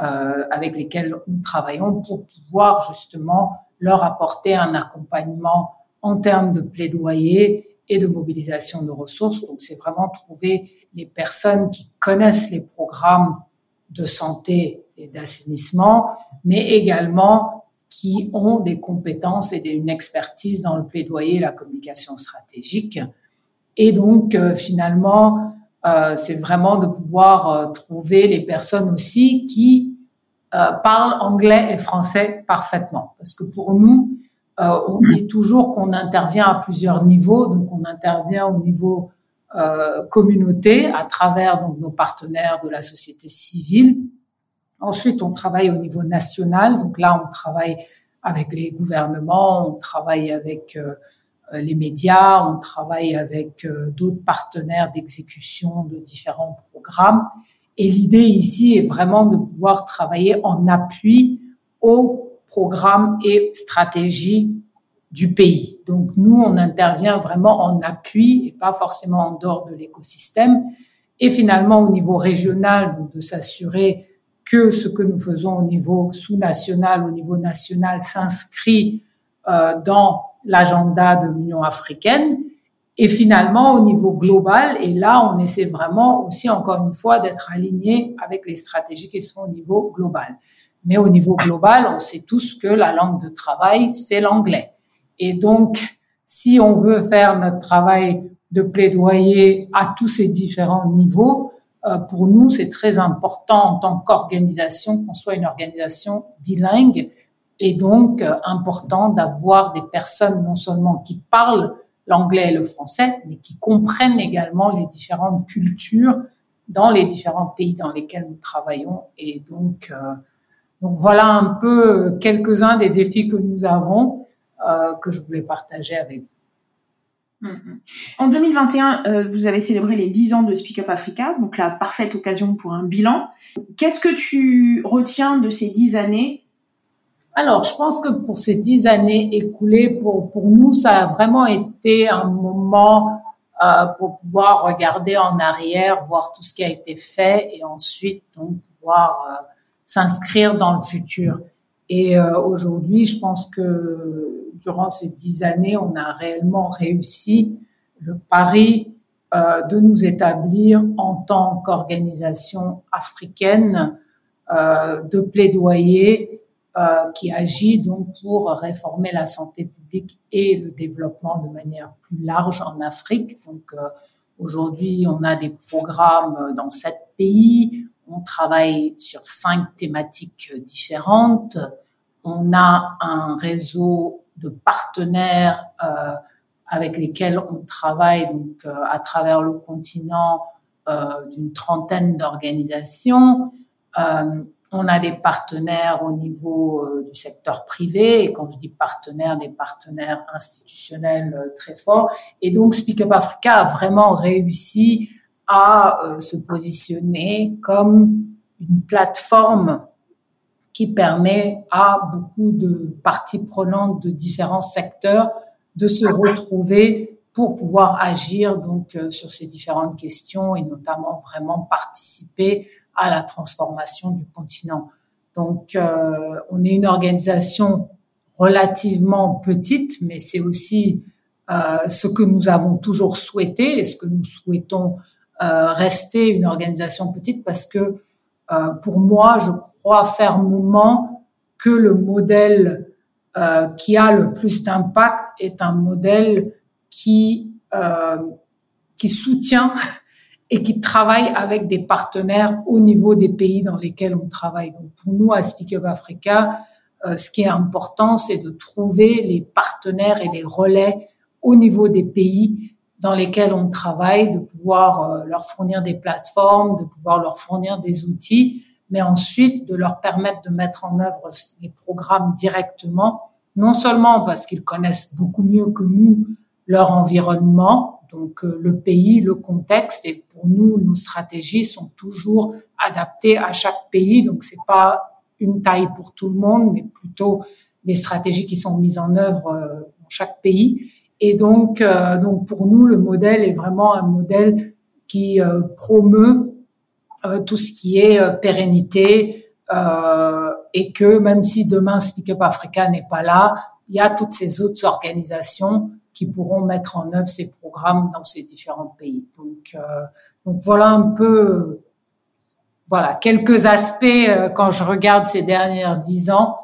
avec lesquels nous travaillons pour pouvoir justement leur apporter un accompagnement en termes de plaidoyer et de mobilisation de ressources. Donc, c'est vraiment trouver les personnes qui connaissent les programmes de santé et d'assainissement, mais également qui ont des compétences et une expertise dans le plaidoyer et la communication stratégique. Et donc, finalement, euh, c'est vraiment de pouvoir euh, trouver les personnes aussi qui euh, parlent anglais et français parfaitement. Parce que pour nous, on dit toujours qu'on intervient à plusieurs niveaux. Donc, on intervient au niveau communauté à travers donc, nos partenaires de la société civile. Ensuite, on travaille au niveau national. Donc là, on travaille avec les gouvernements, on travaille avec euh, les médias, on travaille avec euh, d'autres partenaires d'exécution de différents programmes. Et l'idée ici est vraiment de pouvoir travailler en appui aux programmes et stratégies du pays. Donc nous, on intervient vraiment en appui et pas forcément en dehors de l'écosystème. Et finalement, au niveau régional, donc de s'assurer que ce que nous faisons au niveau sous-national, au niveau national, s'inscrit euh, dans l'agenda de l'Union africaine. Et finalement, au niveau global, et là, on essaie vraiment aussi, encore une fois, d'être aligné avec les stratégies qui sont au niveau global. Mais au niveau global, on sait tous que la langue de travail, c'est l'anglais. Et donc, si on veut faire notre travail de plaidoyer à tous ces différents niveaux, euh, pour nous, c'est très important en tant qu'organisation qu'on soit une organisation bilingue et donc euh, important d'avoir des personnes non seulement qui parlent l'anglais et le français, mais qui comprennent également les différentes cultures dans les différents pays dans lesquels nous travaillons. Et donc, euh, donc voilà un peu quelques-uns des défis que nous avons euh, que je voulais partager avec vous. En 2021, euh, vous avez célébré les 10 ans de Speak Up Africa, donc la parfaite occasion pour un bilan. Qu'est-ce que tu retiens de ces 10 années alors, je pense que pour ces dix années écoulées, pour, pour nous, ça a vraiment été un moment euh, pour pouvoir regarder en arrière, voir tout ce qui a été fait et ensuite donc pouvoir euh, s'inscrire dans le futur. Et euh, aujourd'hui, je pense que durant ces dix années, on a réellement réussi le pari euh, de nous établir en tant qu'organisation africaine, euh, de plaidoyer euh, qui agit donc pour réformer la santé publique et le développement de manière plus large en Afrique. Donc euh, aujourd'hui, on a des programmes dans sept pays, on travaille sur cinq thématiques différentes, on a un réseau de partenaires euh, avec lesquels on travaille donc euh, à travers le continent euh, d'une trentaine d'organisations. On a des partenaires au niveau euh, du secteur privé, et quand je dis partenaires, des partenaires institutionnels euh, très forts. Et donc, Speak Up Africa a vraiment réussi à euh, se positionner comme une plateforme qui permet à beaucoup de parties prenantes de différents secteurs de se retrouver pour pouvoir agir donc sur ces différentes questions et notamment vraiment participer à la transformation du continent. Donc, euh, on est une organisation relativement petite, mais c'est aussi euh, ce que nous avons toujours souhaité et ce que nous souhaitons euh, rester une organisation petite parce que euh, pour moi, je crois fermement que le modèle euh, qui a le plus d'impact est un modèle qui euh, qui soutient et qui travaille avec des partenaires au niveau des pays dans lesquels on travaille. Donc pour nous, à Speak Up Africa, euh, ce qui est important, c'est de trouver les partenaires et les relais au niveau des pays dans lesquels on travaille, de pouvoir euh, leur fournir des plateformes, de pouvoir leur fournir des outils, mais ensuite de leur permettre de mettre en œuvre des programmes directement, non seulement parce qu'ils connaissent beaucoup mieux que nous leur environnement, donc euh, le pays, le contexte, et pour nous, nos stratégies sont toujours adaptées à chaque pays. Donc c'est pas une taille pour tout le monde, mais plutôt des stratégies qui sont mises en œuvre euh, dans chaque pays. Et euh, donc pour nous, le modèle est vraiment un modèle qui promeut tout ce qui est pérennité et que même si demain Speak Up Africa n'est pas là, il y a toutes ces autres organisations qui pourront mettre en œuvre ces programmes dans ces différents pays. Donc, euh, voilà un peu, voilà quelques aspects euh, quand je regarde ces dernières dix ans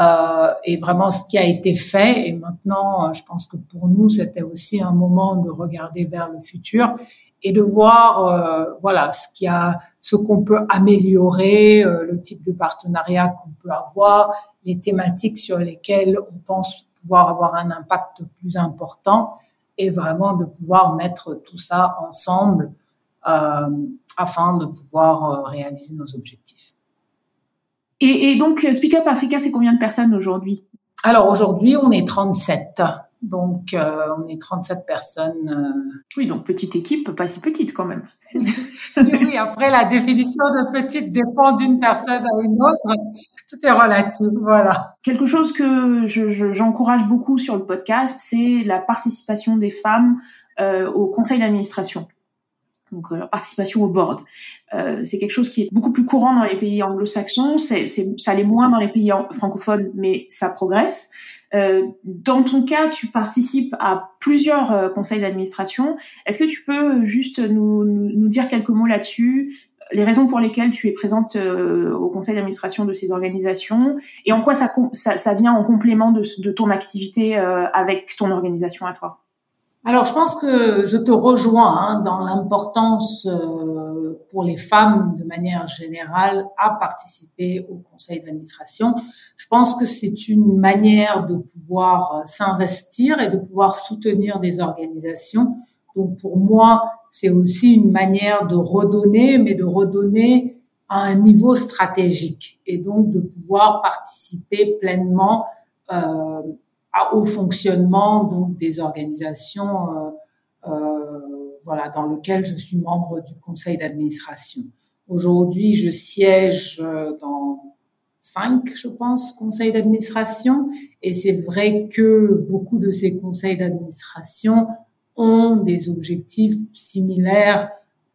euh, et vraiment ce qui a été fait. Et maintenant, je pense que pour nous, c'était aussi un moment de regarder vers le futur et de voir voilà ce qu'il a, ce qu'on peut améliorer, le type de partenariat qu'on peut avoir, les thématiques sur lesquelles on pense pouvoir avoir un impact plus important et vraiment de pouvoir mettre tout ça ensemble euh, afin de pouvoir euh, réaliser nos objectifs. Et, et donc, Speak Up Africa, c'est combien de personnes aujourd'hui? Alors aujourd'hui, on est 37. Donc, euh, on est 37 personnes. Euh. Oui, donc petite équipe, pas si petite quand même. oui, après, la définition de petite dépend d'une personne à une autre. Tout est relatif, voilà. Quelque chose que j'encourage je, beaucoup sur le podcast, c'est la participation des femmes euh, au conseil d'administration donc euh, leur participation au board. Euh, c'est quelque chose qui est beaucoup plus courant dans les pays anglo-saxons, c'est, ça l'est moins dans les pays francophones, mais ça progresse. Euh, dans ton cas, tu participes à plusieurs euh, conseils d'administration. Est-ce que tu peux juste nous, nous, dire quelques mots là-dessus? Les raisons pour lesquelles tu es présente euh, au conseil d'administration de ces organisations et en quoi ça, ça, vient en complément de, ton activité avec ton organisation à toi? Alors, je pense que je te rejoins hein, dans l'importance euh, pour les femmes de manière générale à participer au conseil d'administration. Je pense que c'est une manière de pouvoir euh, s'investir et de pouvoir soutenir des organisations. Donc, pour moi, c'est aussi une manière de redonner, mais de redonner à un niveau stratégique et donc de pouvoir participer pleinement euh, au fonctionnement donc des organisations euh, euh, voilà dans lequel je suis membre du conseil d'administration. Aujourd'hui, je siège dans cinq, je pense, conseils d'administration. Et c'est vrai que beaucoup de ces conseils d'administration ont des objectifs similaires,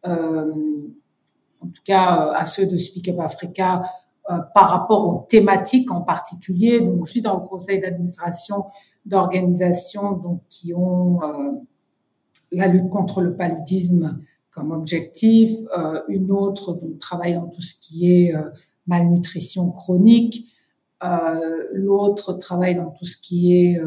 euh, en tout cas à ceux de Speak Up Africa, euh, par rapport aux thématiques en particulier. Donc, je suis dans le conseil d'administration d'organisations donc qui ont euh, la lutte contre le paludisme comme objectif, euh, une autre donc travaille dans tout ce qui est malnutrition chronique, l'autre travaille dans tout ce qui est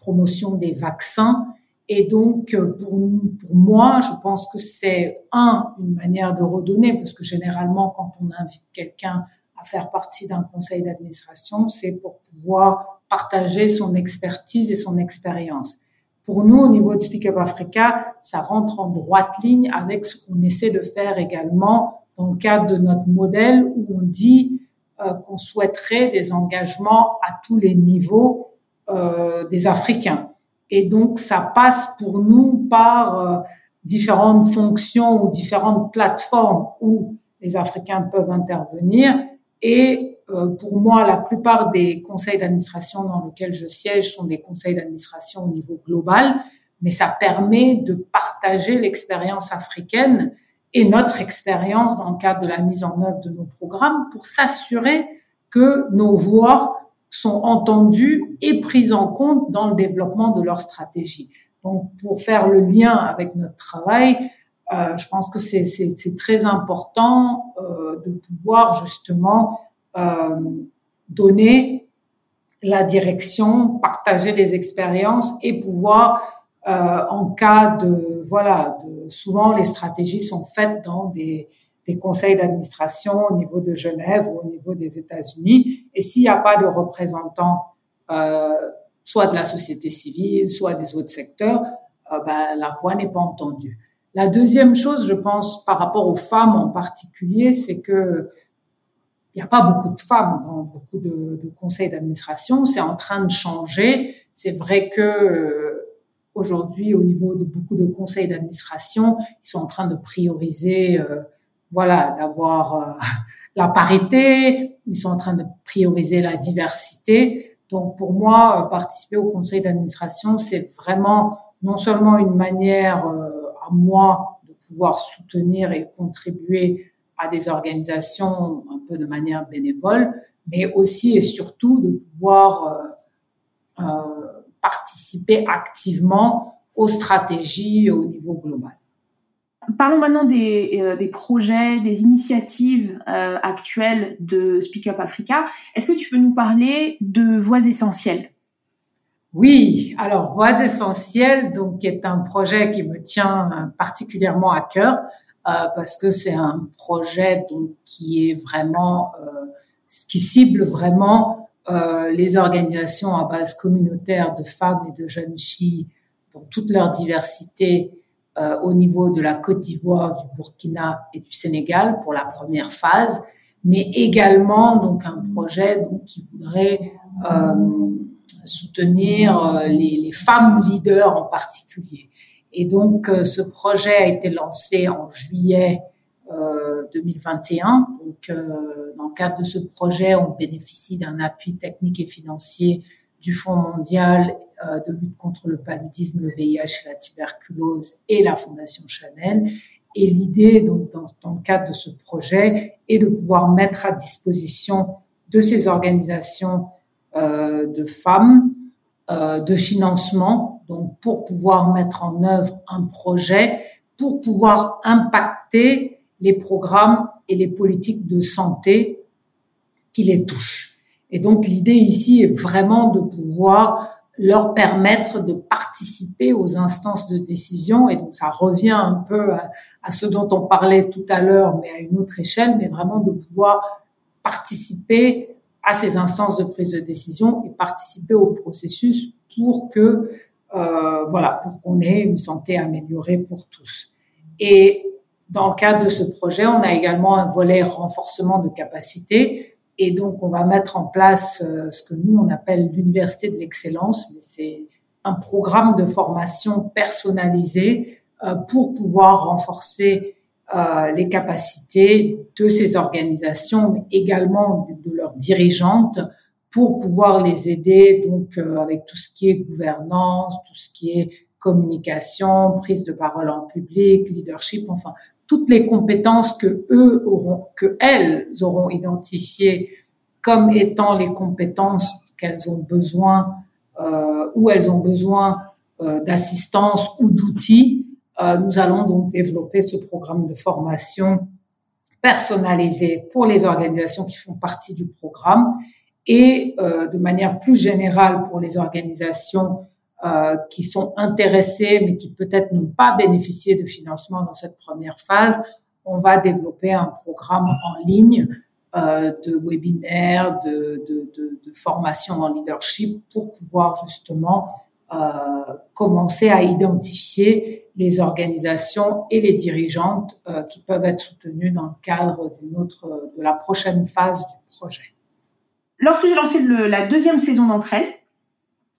promotion des vaccins. Et donc, pour, pour moi, je pense que c'est un, une manière de redonner, parce que généralement, quand on invite quelqu'un à faire partie d'un conseil d'administration, c'est pour pouvoir partager son expertise et son expérience. Pour nous, au niveau de Speak Up Africa, ça rentre en droite ligne avec ce qu'on essaie de faire également dans le cadre de notre modèle où on dit euh, qu'on souhaiterait des engagements à tous les niveaux euh, des Africains. Et donc, ça passe pour nous par euh, différentes fonctions ou différentes plateformes où les Africains peuvent intervenir. Et euh, pour moi, la plupart des conseils d'administration dans lesquels je siège sont des conseils d'administration au niveau global, mais ça permet de partager l'expérience africaine et notre expérience dans le cadre de la mise en œuvre de nos programmes pour s'assurer que nos voix sont entendues et prises en compte dans le développement de leur stratégie. Donc, pour faire le lien avec notre travail, euh, je pense que c'est très important euh, de pouvoir justement euh, donner la direction, partager les expériences et pouvoir, euh, en cas de voilà, souvent les stratégies sont faites dans des, des conseils d'administration au niveau de Genève ou au niveau des États-Unis. Et s'il n'y a pas de représentants, euh, soit de la société civile, soit des autres secteurs, euh, ben, la voix n'est pas entendue. La deuxième chose, je pense, par rapport aux femmes en particulier, c'est que il n'y a pas beaucoup de femmes dans beaucoup de, conseils d'administration. C'est en train de changer. C'est vrai que euh, aujourd'hui, au niveau de beaucoup de conseils d'administration, ils sont en train de prioriser, voilà, d'avoir (laughs) la parité. Ils sont en train de prioriser la diversité. Donc, pour moi, participer au conseil d'administration, c'est vraiment non seulement une manière à moi de pouvoir soutenir et contribuer à des organisations un peu de manière bénévole, mais aussi et surtout de pouvoir euh, euh, participer activement aux stratégies au niveau global. Parlons maintenant des, euh, des projets, des initiatives euh, actuelles de Speak Up Africa. Est-ce que tu peux nous parler de Voix essentielles? Oui, alors Voix essentielles, donc est un projet qui me tient particulièrement à cœur. Euh, parce que c'est un projet donc qui est vraiment euh, qui cible vraiment euh, les organisations à base communautaire de femmes et de jeunes filles dans toute leur diversité au niveau de la Côte d'Ivoire, du Burkina et du Sénégal pour la première phase, mais également donc un projet qui voudrait soutenir les, les, femmes leaders en particulier. Et donc, ce projet a été lancé en juillet 2021. Donc, dans le cadre de ce projet, on bénéficie d'un appui technique et financier du Fonds mondial euh, de lutte contre le paludisme, le VIH et la tuberculose et la Fondation Chanel. Et l'idée, donc, dans, le cadre de ce projet, est de pouvoir mettre à disposition de ces organisations euh, de femmes euh, de financement, donc pour pouvoir mettre en œuvre un projet, pour pouvoir impacter les programmes et les politiques de santé qui les touchent. Et donc l'idée ici est vraiment de pouvoir leur permettre de participer aux instances de décision. Et donc ça revient un peu à, ce dont on parlait tout à l'heure, mais à une autre échelle, mais vraiment de pouvoir participer à ces instances de prise de décision et participer au processus pour que euh, voilà pour qu'on ait une santé améliorée pour tous. Et dans le cadre de ce projet, on a également un volet renforcement de capacité et donc, on va mettre en place euh, ce que nous, on appelle l'université de l'excellence, mais c'est un programme de formation personnalisé euh, pour pouvoir renforcer euh, les capacités de ces organisations, mais également de, leurs dirigeantes, pour pouvoir les aider donc avec tout ce qui est gouvernance, tout ce qui est communication, prise de parole en public, leadership, enfin toutes les compétences que eux auront, que elles auront identifiées comme étant les compétences qu'elles ont besoin euh, elles ont besoin euh, d'assistance ou d'outils. Euh, nous allons donc développer ce programme de formation personnalisé pour les organisations qui font partie du programme et euh, de manière plus générale pour les organisations euh, qui sont intéressés mais qui peut-être n'ont pas bénéficié de financement dans cette première phase, on va développer un programme en ligne euh, de webinaires, de, de, de, de, formation en leadership pour pouvoir justement euh, commencer à identifier les organisations et les dirigeantes euh, qui peuvent être soutenues dans le cadre d'une autre, de la prochaine phase du projet. Lorsque j'ai lancé le, la deuxième saison d'entre elles,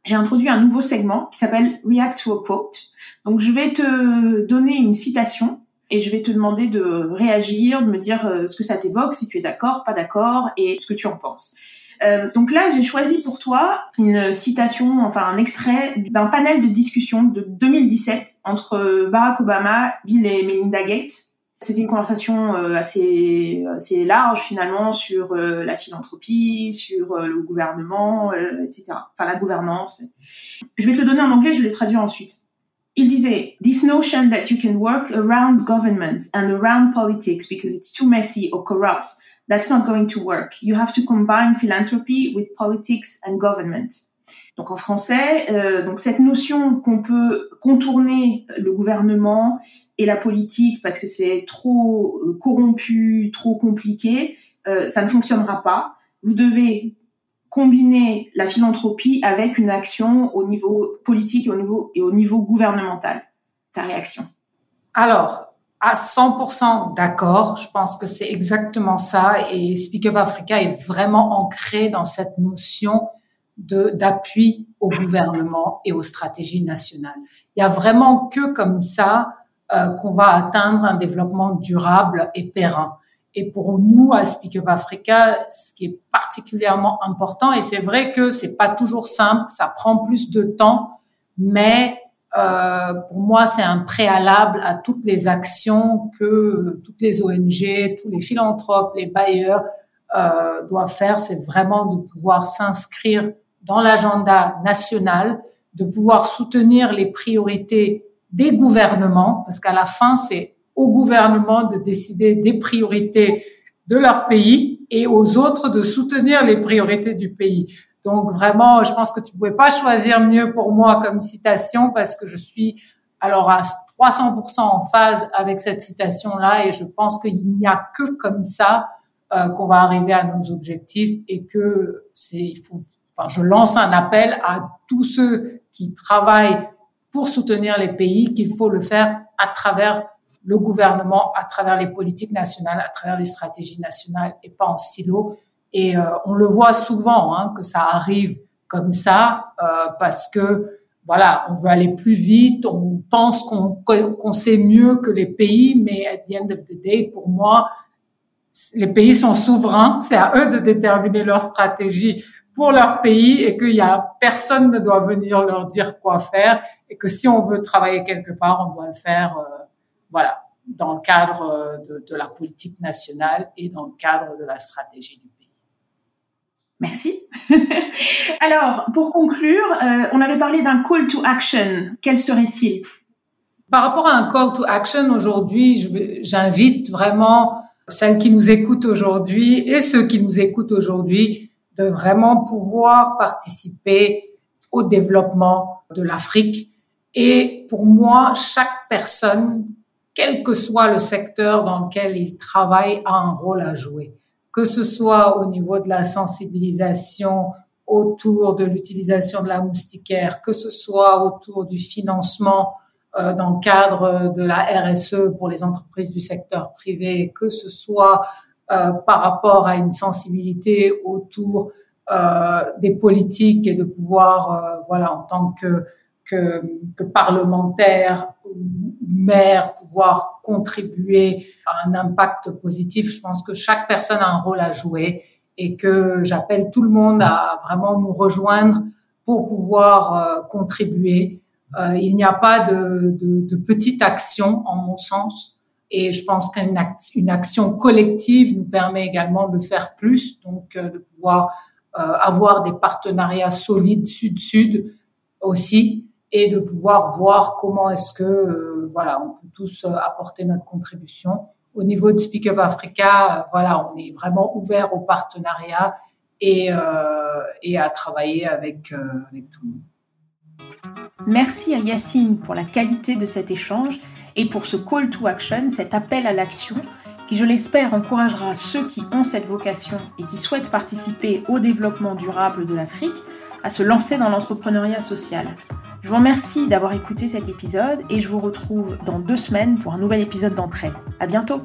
j'ai introduit un nouveau segment qui s'appelle React to a Quote. Donc, je vais te donner une citation et je vais te demander de réagir, de me dire euh, ce que ça t'évoque, si tu es d'accord, pas d'accord et ce que tu en penses. Euh, donc là, j'ai choisi pour toi une citation, enfin un extrait d'un panel de discussion de 2017 entre Barack Obama, Bill et Melinda Gates c'était une conversation euh, assez assez large finalement sur euh, la philanthropie, sur euh, le gouvernement, etc. Enfin la gouvernance. Je vais te le donner en anglais, je vais le traduire ensuite. Il disait This notion that you can work around government and around politics because it's too messy or corrupt, that's not going to work. You have to combine philanthropy with politics and government. Donc en français, euh, donc cette notion qu'on peut contourner le gouvernement et la politique parce que c'est trop euh, corrompu, trop compliqué, euh, ça ne fonctionnera pas. Vous devez combiner la philanthropie avec une action au niveau politique et au niveau, et au niveau gouvernemental. Ta réaction? Alors, à 100% d'accord. Je pense que c'est exactement ça. Et Speak Up Africa est vraiment ancré dans cette notion d'appui au gouvernement et aux stratégies nationales. Il y a vraiment que comme ça euh, qu'on va atteindre un développement durable et périn. Et pour nous, à Speak Up Africa, ce qui est particulièrement important, et c'est vrai que c'est pas toujours simple, ça prend plus de temps, mais euh, pour moi, c'est un préalable à toutes les actions que toutes les ONG, tous les philanthropes, les bailleurs euh, doivent faire. C'est vraiment de pouvoir s'inscrire dans l'agenda national, de pouvoir soutenir les priorités des gouvernements, parce qu'à la fin, c'est au gouvernement de décider des priorités de leur pays et aux autres de soutenir les priorités du pays. Donc vraiment, je pense que tu pouvais pas choisir mieux pour moi comme citation parce que je suis alors à 300% en phase avec cette citation-là et je pense qu'il n'y a que comme ça euh, qu'on va arriver à nos objectifs et que c'est il faut enfin, je lance un appel à tous ceux qui travaillent pour soutenir les pays qu'il faut le faire à travers le gouvernement, à travers les politiques nationales, à travers les stratégies nationales et pas en silo. Et euh, on le voit souvent hein, que ça arrive comme ça parce que voilà, on veut aller plus vite, on pense qu'on sait mieux que les pays, mais at the end of the day, pour moi, les pays sont souverains, c'est à eux de déterminer leur stratégie pour leur pays et qu'il y a personne ne doit venir leur dire quoi faire et que si on veut travailler quelque part, on doit le faire, euh, voilà, dans le cadre euh, de, de, la politique nationale et dans le cadre de la stratégie du pays. Merci. (laughs) Alors, pour conclure, euh, on avait parlé d'un call to action. Quel serait-il? Par rapport à un call to action, aujourd'hui, j'invite vraiment celles qui nous écoutent aujourd'hui et ceux qui nous écoutent aujourd'hui de vraiment pouvoir participer au développement de l'Afrique. Et pour moi, chaque personne, quel que soit le secteur dans lequel il travaille, a un rôle à jouer. Que ce soit au niveau de la sensibilisation autour de l'utilisation de la moustiquaire, que ce soit autour du financement euh, dans le cadre de la RSE pour les entreprises du secteur privé, que ce soit par rapport à une sensibilité autour euh, des politiques et de pouvoir, euh, voilà, en tant que, que, que parlementaire ou maire, pouvoir contribuer à un impact positif. Je pense que chaque personne a un rôle à jouer et que j'appelle tout le monde à vraiment nous rejoindre pour pouvoir contribuer euh, il n'y a pas de, de, de, petite action, en mon sens. Et je pense qu'une une action collective nous permet également de faire plus, donc euh, de pouvoir euh, avoir des partenariats solides sud-sud aussi, et de pouvoir voir comment est-ce que voilà on peut tous apporter notre contribution. Au niveau de Speak Up Africa, voilà, on est vraiment ouvert au partenariat et, à travailler avec tout le monde. Merci à Yacine pour la qualité de cet échange et pour ce call to action, cet appel à l'action qui, je l'espère, encouragera ceux qui ont cette vocation et qui souhaitent participer au développement durable de l'Afrique à se lancer dans l'entrepreneuriat social. Je vous remercie d'avoir écouté cet épisode et je vous retrouve dans deux semaines pour un nouvel épisode d'entrée. À bientôt!